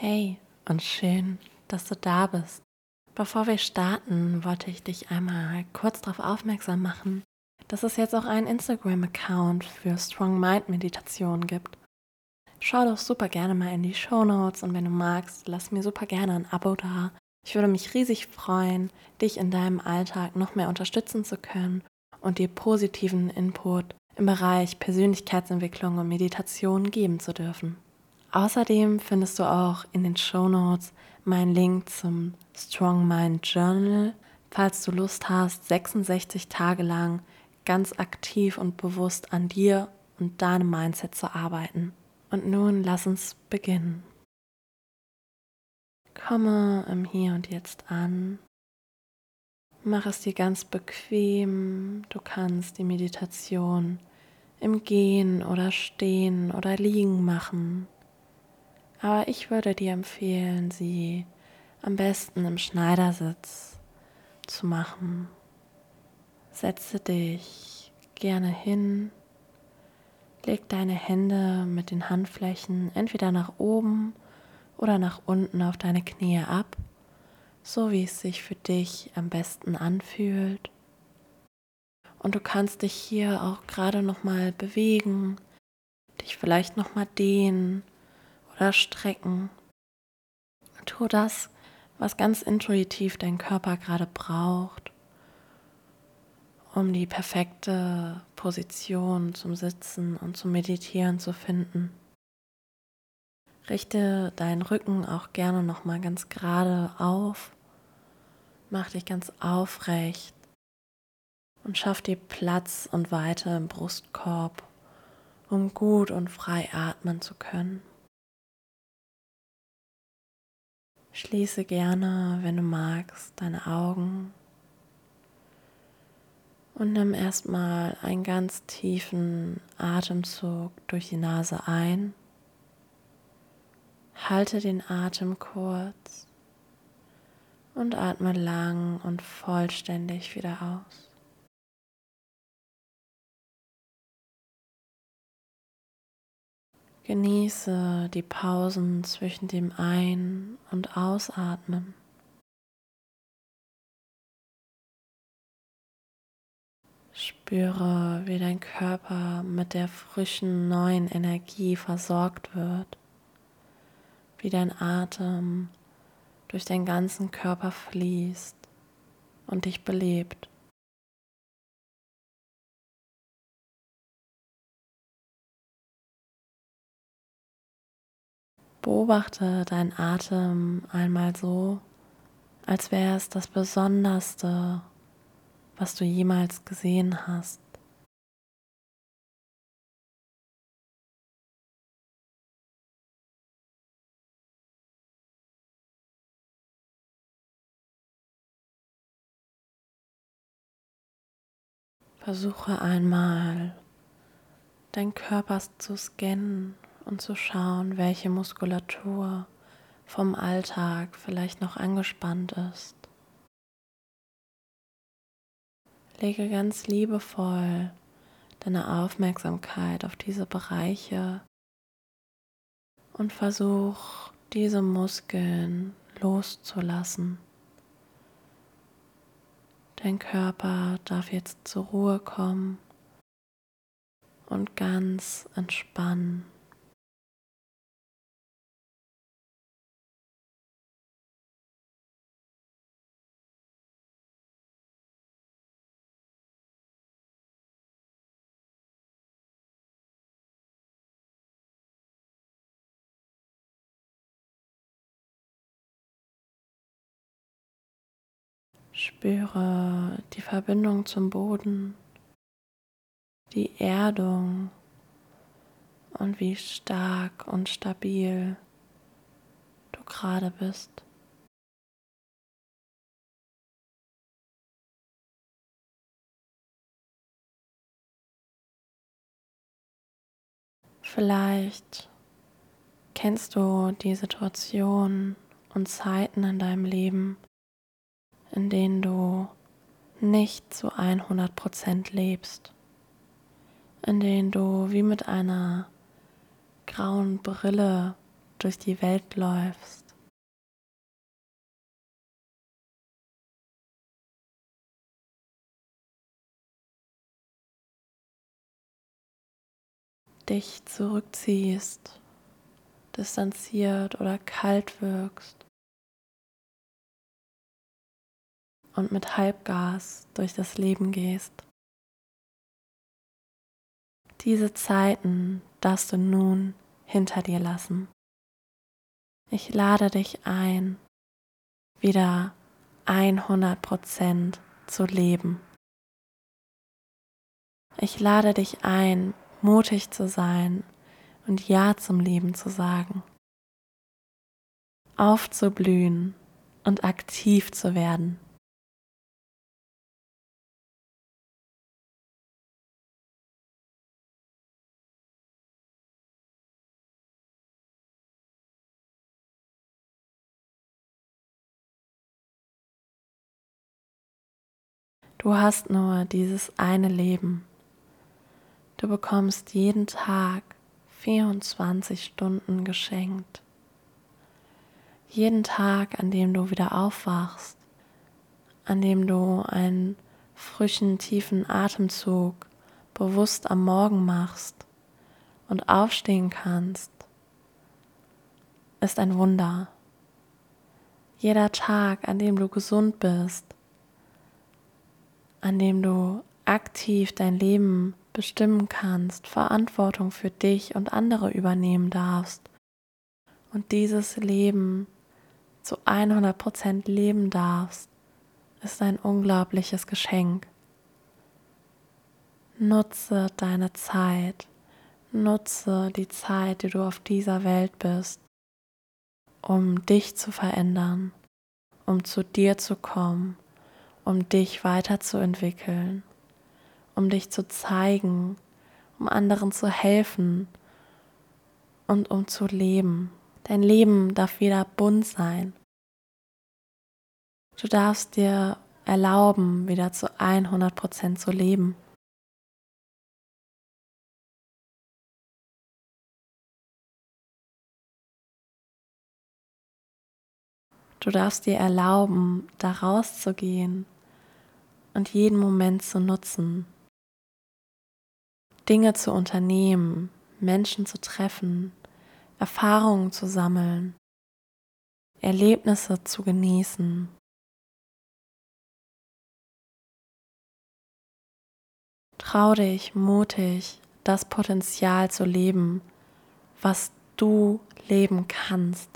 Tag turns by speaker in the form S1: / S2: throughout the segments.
S1: Hey und schön, dass du da bist. Bevor wir starten, wollte ich dich einmal kurz darauf aufmerksam machen, dass es jetzt auch einen Instagram-Account für Strong Mind Meditation gibt. Schau doch super gerne mal in die Show Notes und wenn du magst, lass mir super gerne ein Abo da. Ich würde mich riesig freuen, dich in deinem Alltag noch mehr unterstützen zu können und dir positiven Input im Bereich Persönlichkeitsentwicklung und Meditation geben zu dürfen. Außerdem findest du auch in den Show Notes meinen Link zum Strong Mind Journal, falls du Lust hast, 66 Tage lang ganz aktiv und bewusst an dir und deinem Mindset zu arbeiten. Und nun lass uns beginnen. Komme im Hier und Jetzt an. Mach es dir ganz bequem. Du kannst die Meditation im Gehen oder Stehen oder Liegen machen. Aber ich würde dir empfehlen, sie am besten im Schneidersitz zu machen. Setze dich gerne hin, leg deine Hände mit den Handflächen entweder nach oben oder nach unten auf deine Knie ab, so wie es sich für dich am besten anfühlt. Und du kannst dich hier auch gerade noch mal bewegen, dich vielleicht noch mal dehnen oder strecken. Tu das, was ganz intuitiv dein Körper gerade braucht, um die perfekte Position zum Sitzen und zum Meditieren zu finden. Richte deinen Rücken auch gerne noch mal ganz gerade auf. Mach dich ganz aufrecht und schaff dir Platz und Weite im Brustkorb, um gut und frei atmen zu können. Schließe gerne, wenn du magst, deine Augen und nimm erstmal einen ganz tiefen Atemzug durch die Nase ein. Halte den Atem kurz und atme lang und vollständig wieder aus. Genieße die Pausen zwischen dem Ein- und Ausatmen. Spüre, wie dein Körper mit der frischen neuen Energie versorgt wird, wie dein Atem durch deinen ganzen Körper fließt und dich belebt. Beobachte deinen Atem einmal so, als wäre es das Besonderste, was du jemals gesehen hast. Versuche einmal, deinen Körper zu scannen und zu schauen, welche Muskulatur vom Alltag vielleicht noch angespannt ist. Lege ganz liebevoll deine Aufmerksamkeit auf diese Bereiche und versuch diese Muskeln loszulassen. Dein Körper darf jetzt zur Ruhe kommen und ganz entspannen. Spüre die Verbindung zum Boden, die Erdung und wie stark und stabil du gerade bist. Vielleicht kennst du die Situation und Zeiten in deinem Leben, in denen du nicht zu 100% lebst, in denen du wie mit einer grauen Brille durch die Welt läufst. dich zurückziehst, distanziert oder kalt wirkst und mit Halbgas durch das Leben gehst. Diese Zeiten darfst du nun hinter dir lassen. Ich lade dich ein, wieder 100% zu leben. Ich lade dich ein, mutig zu sein und Ja zum Leben zu sagen, aufzublühen und aktiv zu werden. Du hast nur dieses eine Leben. Du bekommst jeden Tag 24 Stunden geschenkt. Jeden Tag, an dem du wieder aufwachst, an dem du einen frischen, tiefen Atemzug bewusst am Morgen machst und aufstehen kannst, ist ein Wunder. Jeder Tag, an dem du gesund bist, an dem du aktiv dein Leben bestimmen kannst, Verantwortung für dich und andere übernehmen darfst und dieses Leben zu 100% leben darfst, ist ein unglaubliches Geschenk. Nutze deine Zeit, nutze die Zeit, die du auf dieser Welt bist, um dich zu verändern, um zu dir zu kommen um dich weiterzuentwickeln, um dich zu zeigen, um anderen zu helfen und um zu leben. Dein Leben darf wieder bunt sein. Du darfst dir erlauben, wieder zu 100% zu leben. Du darfst dir erlauben, da rauszugehen und jeden Moment zu nutzen. Dinge zu unternehmen, Menschen zu treffen, Erfahrungen zu sammeln, Erlebnisse zu genießen. Trau dich mutig, das Potenzial zu leben, was du leben kannst,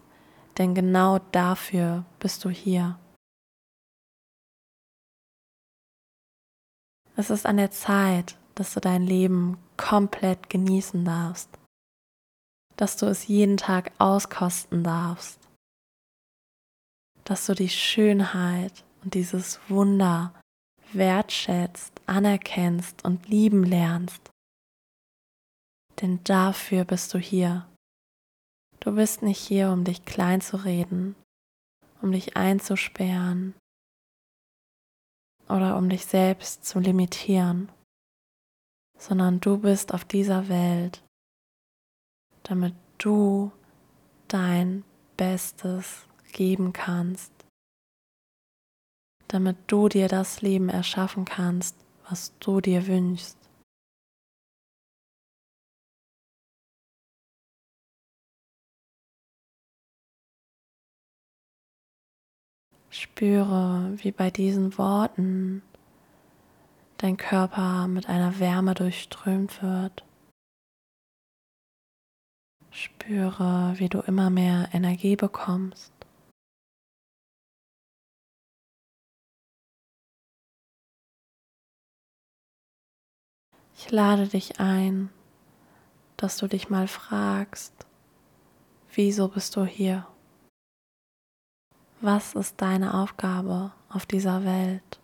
S1: denn genau dafür bist du hier. Es ist an der Zeit, dass du dein Leben komplett genießen darfst, dass du es jeden Tag auskosten darfst, dass du die Schönheit und dieses Wunder wertschätzt, anerkennst und lieben lernst. Denn dafür bist du hier. Du bist nicht hier, um dich klein zu reden, um dich einzusperren, oder um dich selbst zu limitieren, sondern du bist auf dieser Welt, damit du dein Bestes geben kannst, damit du dir das Leben erschaffen kannst, was du dir wünschst. Spüre, wie bei diesen Worten dein Körper mit einer Wärme durchströmt wird. Spüre, wie du immer mehr Energie bekommst. Ich lade dich ein, dass du dich mal fragst, wieso bist du hier? Was ist deine Aufgabe auf dieser Welt?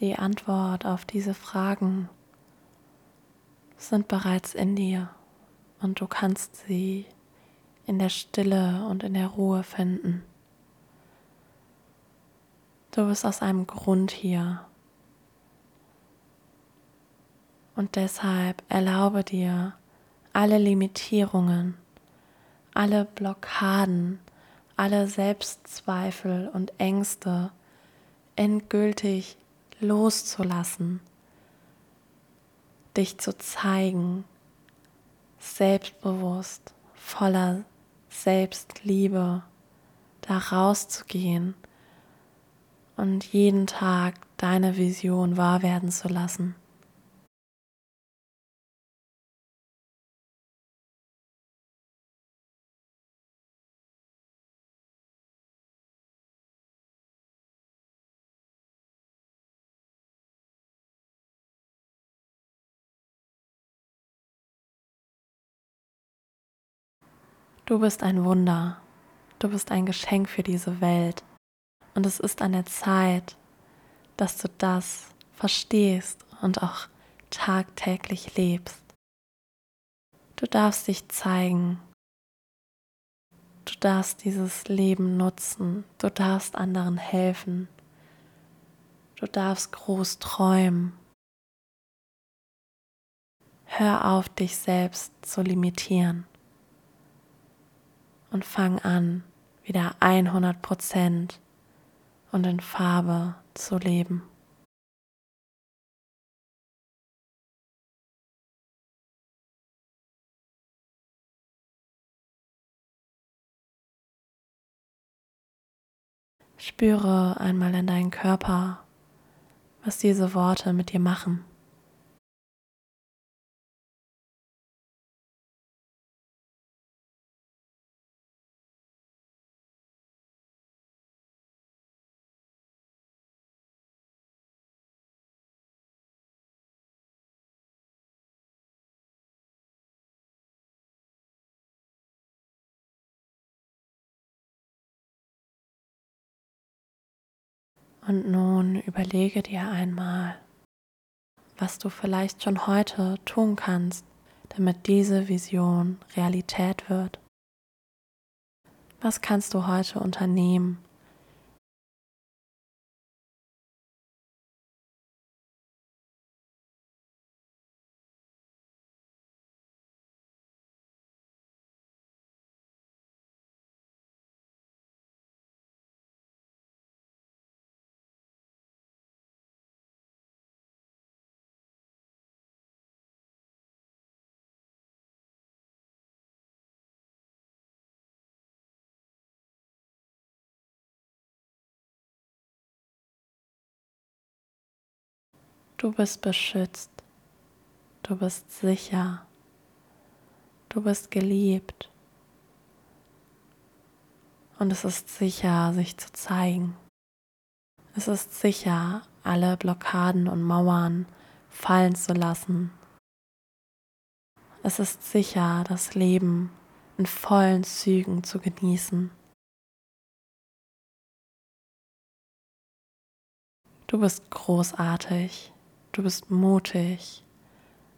S1: Die Antwort auf diese Fragen sind bereits in dir und du kannst sie in der Stille und in der Ruhe finden. Du bist aus einem Grund hier. Und deshalb erlaube dir alle Limitierungen, alle Blockaden, alle Selbstzweifel und Ängste endgültig loszulassen, dich zu zeigen, selbstbewusst, voller Selbstliebe, da rauszugehen und jeden Tag deine Vision wahr werden zu lassen. Du bist ein Wunder. Du bist ein Geschenk für diese Welt. Und es ist an der Zeit, dass du das verstehst und auch tagtäglich lebst. Du darfst dich zeigen. Du darfst dieses Leben nutzen. Du darfst anderen helfen. Du darfst groß träumen. Hör auf, dich selbst zu limitieren und fang an, wieder 100 Prozent und in Farbe zu leben. Spüre einmal in deinen Körper, was diese Worte mit dir machen. Und nun überlege dir einmal, was du vielleicht schon heute tun kannst, damit diese Vision Realität wird. Was kannst du heute unternehmen, Du bist beschützt. Du bist sicher. Du bist geliebt. Und es ist sicher, sich zu zeigen. Es ist sicher, alle Blockaden und Mauern fallen zu lassen. Es ist sicher, das Leben in vollen Zügen zu genießen. Du bist großartig. Du bist mutig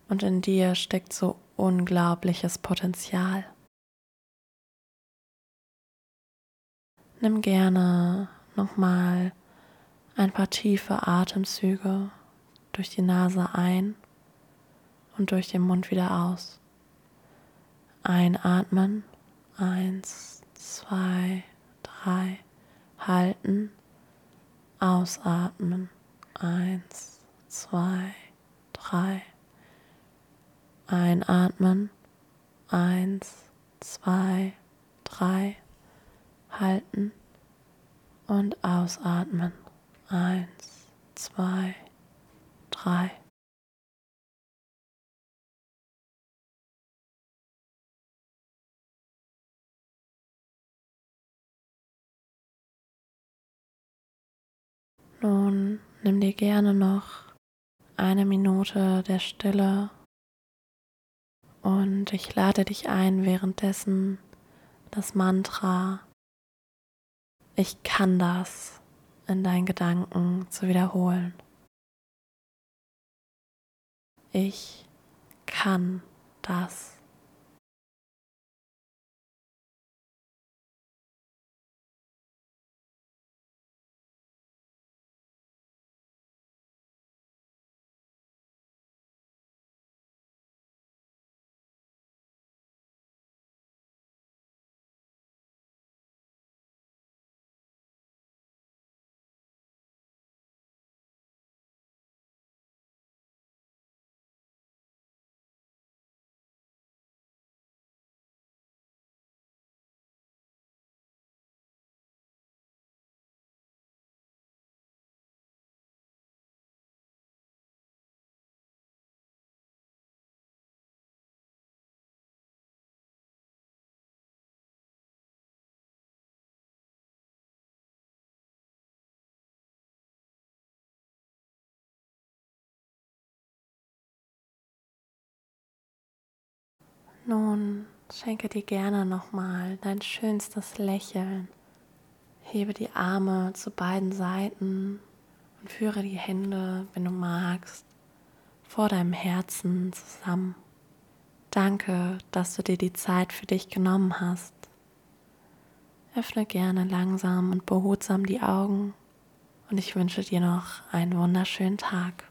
S1: und in dir steckt so unglaubliches Potenzial. Nimm gerne nochmal ein paar tiefe Atemzüge durch die Nase ein und durch den Mund wieder aus. Einatmen. Eins, zwei, drei. Halten. Ausatmen. Eins, zwei, drei. Einatmen. Eins, zwei, drei. Halten und ausatmen. Eins, zwei, drei. Nun nimm dir gerne noch eine Minute der Stille und ich lade dich ein, währenddessen das Mantra Ich kann das in deinen Gedanken zu wiederholen. Ich kann das. Nun schenke dir gerne nochmal dein schönstes Lächeln. Hebe die Arme zu beiden Seiten und führe die Hände, wenn du magst, vor deinem Herzen zusammen. Danke, dass du dir die Zeit für dich genommen hast. Öffne gerne langsam und behutsam die Augen und ich wünsche dir noch einen wunderschönen Tag.